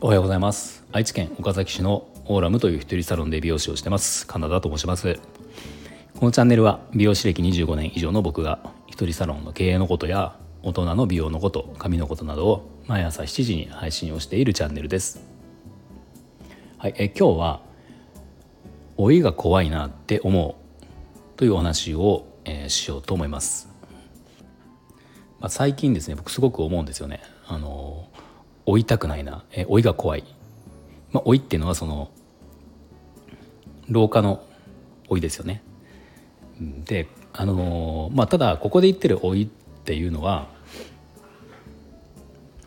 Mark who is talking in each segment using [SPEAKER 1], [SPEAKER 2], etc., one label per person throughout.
[SPEAKER 1] おはようございます。愛知県岡崎市のオーラムという一人サロンで美容師をしてます。カナダと申します。このチャンネルは美容師歴25年以上の僕が一人サロンの経営のことや大人の美容のこと髪のことなどを毎朝7時に配信をしているチャンネルです。はいえ今日は老いが怖いなって思うというお話を、えー、しようと思います、まあ、最近ですね僕すごく思うんですよね。あの老いたくないな、え、老いが怖い。まあ、老いっていうのはその老化の老いですよね。であのまあただここで言ってる老いっていうのは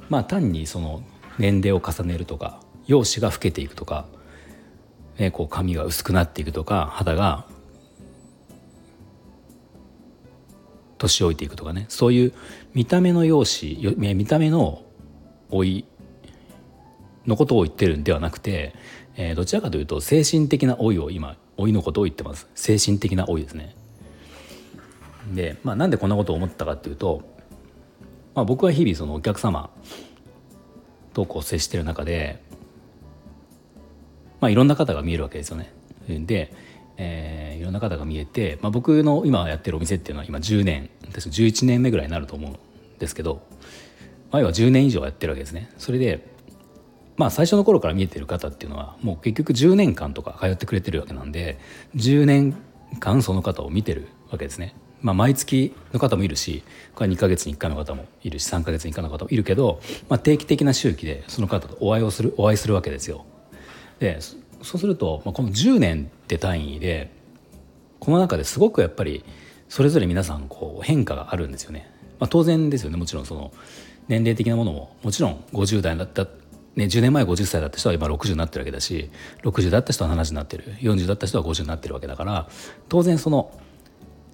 [SPEAKER 1] まあ単にその年齢を重ねるとか容姿が老けていくとか、ね、こう髪が薄くなっていくとか肌が年老いていくとかね。そういう見た目の容姿見た目の老いのことを言ってるんではなくて、えー、どちらかというと精神的な老いを今老いのことを言ってます。精神的な老いですね。で、まあ、なんでこんなことを思ったかっていうと、まあ、僕は日々そのお客様とこう接してる中で、まあ、いろんな方が見えるわけですよね。で、えー、いろんな方が見えて、まあ、僕の今やってるお店っていうのは今10年11年目ぐらいになると思うんですけど前は10年以上やってるわけですねそれでまあ最初の頃から見えてる方っていうのはもう結局10年間とか通ってくれてるわけなんで10年間その方を見てるわけですね。まあ、毎月の方もいるしこれ2か月に1回の方もいるし3か月に1回の方もいるけど、まあ、定期的な周期でその方とお会いをするお会いするわけですよ。でそうすると、まあ、この10年って単位でこの中ですごくやっぱりそれぞれ皆さんこう変化があるんですよね。まあ、当然ですよねもちろんその年齢的なものももちろん50代だったね、10年前50歳だった人は今60になってるわけだし60だった人は70になってる40だった人は50になってるわけだから当然その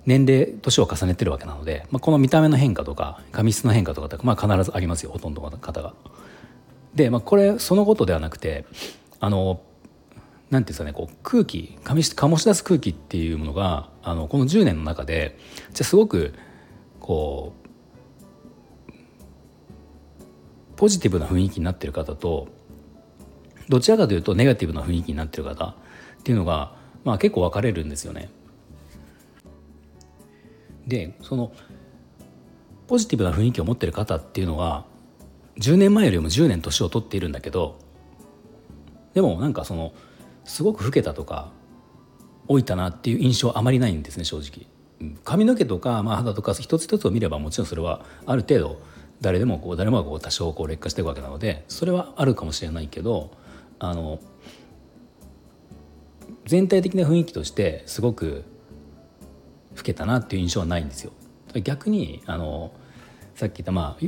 [SPEAKER 1] 年齢年を重ねてるわけなので、まあ、この見た目の変化とか髪質の変化とかって、まあ、必ずありますよほとんどの方が。で、まあ、これそのことではなくてあのなんていうんですかねこう空気醸し醸し出す空気っていうものがあのこの10年の中でじゃすごくこうポジティブな雰囲気になってる方とどちらかというとネガティブな雰囲気になってる方っていうのが、まあ、結構分かれるんですよね。でそのポジティブな雰囲気を持ってる方っていうのは10年前よりも10年年を取っているんだけどでもなんかそのすごく老けたとか老いたなっていう印象あまりないんですね正直。髪の毛とか、まあ、肌とか一つ一つを見ればもちろんそれはある程度誰でもこう誰もがこう多少こう劣化していくわけなのでそれはあるかもしれないけどあの全体的な雰囲気としてすごく老けたなっていう印象はないんですよ。逆にあのさっき言ったまあ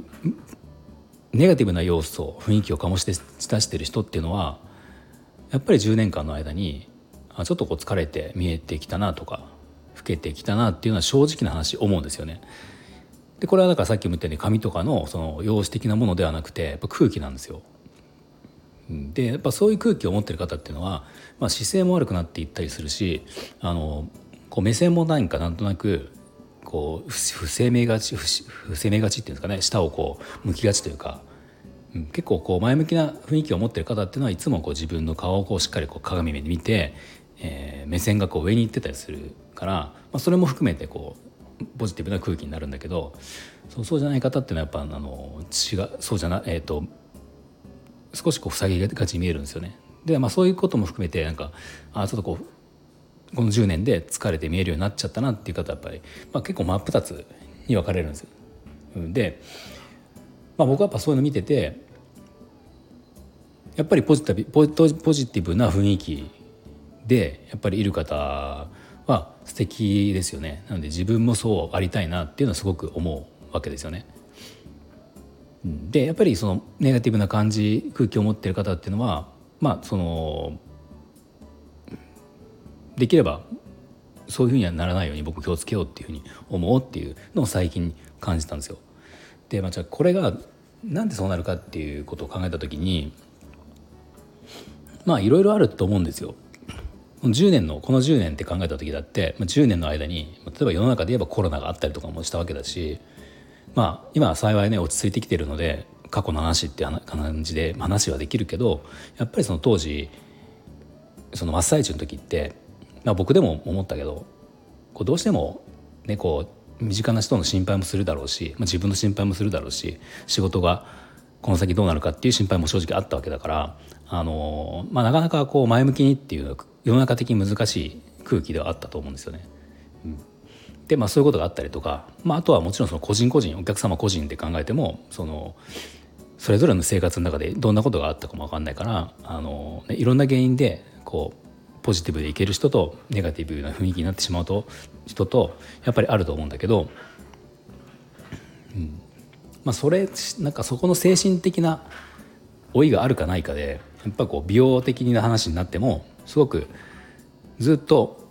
[SPEAKER 1] ネガティブな要素雰囲気を醸し出してる人っていうのはやっぱり10年間の間にあちょっとこう疲れて見えてきたなとか老けてきたなっていうのは正直な話思うんですよね。でこれはだからさっきも言ったように紙とかのその容姿的なものではなくてやっぱ空気なんですよ。でやっぱそういう空気を持ってる方っていうのは、まあ、姿勢も悪くなっていったりするしあのこう目線も何かなんとなくこう不生命がち不生命がちっていうんですかね舌をこう向きがちというか、結構こう前向きな雰囲気を持ってる方っていうのはいつもこう自分の顔をこうしっかりこう鏡で見て、えー、目線がこう上に行ってたりするから、まあ、それも含めてこうポジティブな空気になるんだけどそうそうじゃない方っていうのはやっぱあの違うそうじゃなえっ、ー、と少しこう塞ぎがちに見えるんですよね。でまあそういうことも含めてなんかあちょっとこうこの10年で疲れて見えるようになっちゃったなっていう方はやっぱり、まあ、結構真っ二つに分かれるんですよ。で、まあ、僕はやっぱそういうの見ててやっぱりポジティブポジティブな雰囲気でやっぱりいる方は素敵ですよねなので自分もそうありたいなっていうのはすごく思うわけですよね。でやっぱりそのネガティブな感じ空気を持ってる方っていうのはまあそのできればそういうふうにはならないように僕気をつけようっていうふうに思うっていうのを最近感じたんですよ。でまあじゃあこれがなんでそうなるかっていうことを考えた時にまあいろいろあると思うんですよ。10年のこの10年って考えた時だって10年の間に例えば世の中で言えばコロナがあったりとかもしたわけだしまあ今は幸いね落ち着いてきてるので過去の話って感じで話はできるけどやっぱりその当時その真っ最中の時って、まあ、僕でも思ったけどこうどうしてもねこう身近な人の心配もするだろうし、まあ、自分の心配もするだろうし仕事がこの先どうなるかっていう心配も正直あったわけだからあの、まあ、なかなかこう前向きにっていう世の中的に難しい空気ではあったと思うんですよね。うん、でまあそういうことがあったりとか、まあ、あとはもちろんその個人個人お客様個人で考えてもそのそれぞれの生活の中でどんなことがあったかも分かんないからあの、ね、いろんな原因でこうポジティブでいける人とネガティブな雰囲気になってしまうと人とやっぱりあると思うんだけど、うん。まあ、それなんかそこの精神的な老いがあるかないかでやっぱこう美容的な話になってもすごくずっと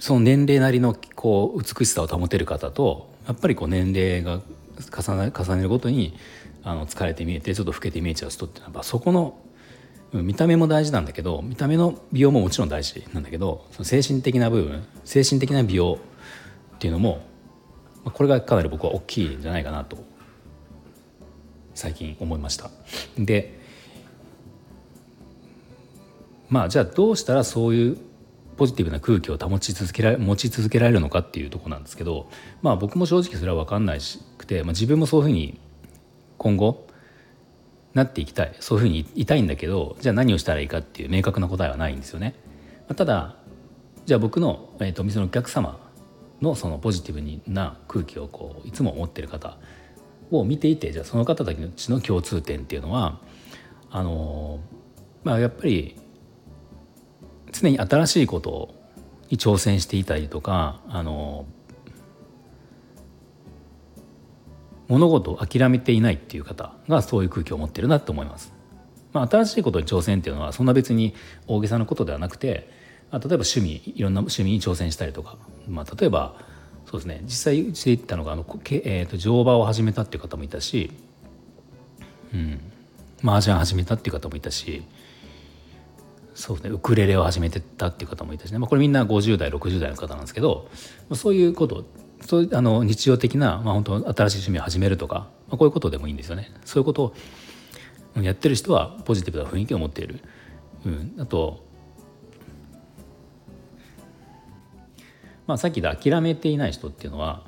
[SPEAKER 1] その年齢なりのこう美しさを保てる方とやっぱりこう年齢が重ね重ねるごとにあの疲れて見えてちょっと老けて見えちゃう人っていうのはそこの見た目も大事なんだけど見た目の美容ももちろん大事なんだけどその精神的な部分精神的な美容っていうのもこれがかなり僕は大きいんじゃないかなと最近思いました。でまあじゃあどうしたらそういうポジティブな空気を保ち続けられ持ち続けられるのかっていうとこなんですけどまあ僕も正直それは分かんないしくて、まあ、自分もそういうふうに今後なっていきたいそういうふうにいたいんだけどじゃあ何をしたらいいかっていう明確な答えはないんですよね。ただじゃあ僕の、えーと、店のお客様のそのポジティブな空気をこういつも持ってる方を見ていてじゃあその方たちの共通点っていうのはあのまあやっぱり常に新しいことに挑戦していたりとかあの物事を諦めていないっていう方がそういう空気を持ってるなと思います。まあ、新しいことに挑戦っていうのはそんな別に大げさなことではなくて、まあ、例えば趣味いろんな趣味に挑戦したりとか、まあ、例えばそうですね。実際うちで言ったのがあの、えーと、乗馬を始めたっていう方もいたし、うん、麻雀始めたっていう方もいたしそうですね。ウクレレを始めてたっていう方もいたしね、まあ、これみんな50代60代の方なんですけど、まあ、そういうことそうあの日常的な、まあ、本当新しい趣味を始めるとか、まあ、こういうことでもいいんですよね。そういうことをやってる人はポジティブな雰囲気を持っている。うん、あと、まあ、さっきで諦めていない人っていうのは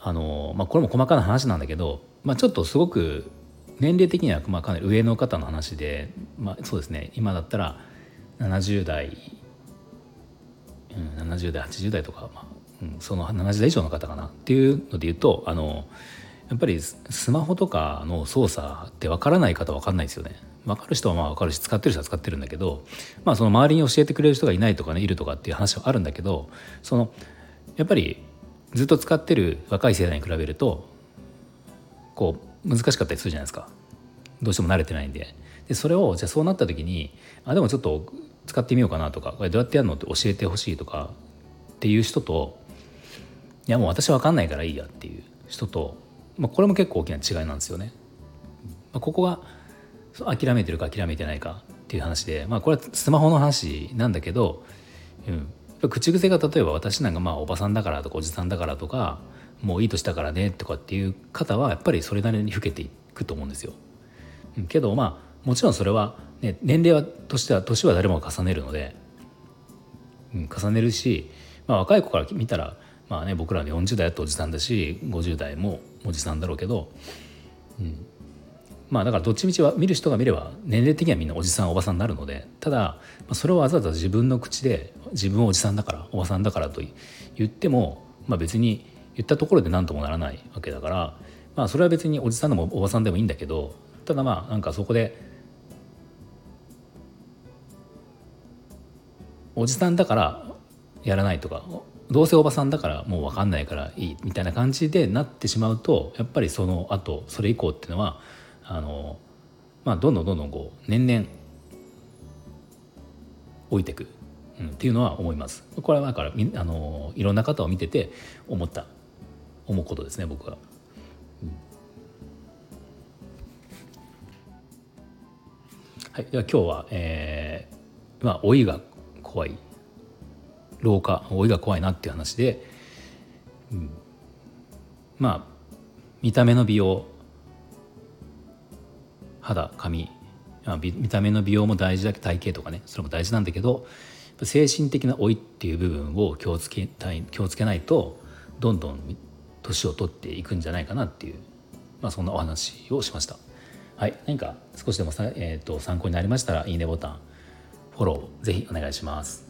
[SPEAKER 1] あの、まあ、これも細かな話なんだけど、まあ、ちょっとすごく年齢的にはまあかなり上の方の話で、まあ、そうですね今だったら70代、うん、70代80代とか、まあ、その70代以上の方かなっていうので言うとあのやっぱりスマホとかの操作って分からない方は分かんないですよね。分かる人はまあ分かるし使ってる人は使ってるんだけど、まあ、その周りに教えてくれる人がいないとかねいるとかっていう話はあるんだけどそのやっぱりずっと使ってる若い世代に比べるとこう難しかったりするじゃないですかどうしても慣れてないんで。でそれをじゃあそうなった時にあでもちょっと使ってみようかなとかこれどうやってやるのって教えてほしいとかっていう人とやもう私分かんないからいいやっていう人と、まあ、これも結構大きな違いなんですよね。まあ、ここが諦めてるか諦めてないかっていう話で、まあ、これはスマホの話なんだけど、うん、口癖が例えば私なんかまあおばさんだからとかおじさんだからとかもういい年だからねとかっていう方はやっぱりそれなりに老けていくと思うんですよ。けどまあもちろんそれは、ね、年齢はとしては年は誰もが重ねるので、うん、重ねるし、まあ、若い子から見たらまあね僕ら40代だとおじさんだし50代もおじさんだろうけど、うん、まあだからどっちみちは見る人が見れば年齢的にはみんなおじさんおばさんになるのでただそれをわざわざ自分の口で自分はおじさんだからおばさんだからと言っても、まあ、別に言ったところで何ともならないわけだから、まあ、それは別におじさんでもおばさんでもいいんだけどただまあなんかそこでおじさんだからやらないとかどうせおばさんだからもう分かんないからいいみたいな感じでなってしまうとやっぱりその後それ以降っていうのはあの、まあ、どんどんどんどんこう年々老いていく、うん、っていうのは思います。これはだからあのいろんな方を見てて思った思うことですね僕は。はい、では今日は、えーまあ老いが怖い老化老いが怖いなっていう話で、うん、まあ見た目の美容肌髪見た目の美容も大事だけど体型とかねそれも大事なんだけど精神的な老いっていう部分を気をつけたい気をつけないとどんどん年を取っていくんじゃないかなっていう、まあ、そんなお話をしました。はい、何か少しでもさ、えーと、参考になりましたらいいねボタンフォローぜひお願いします。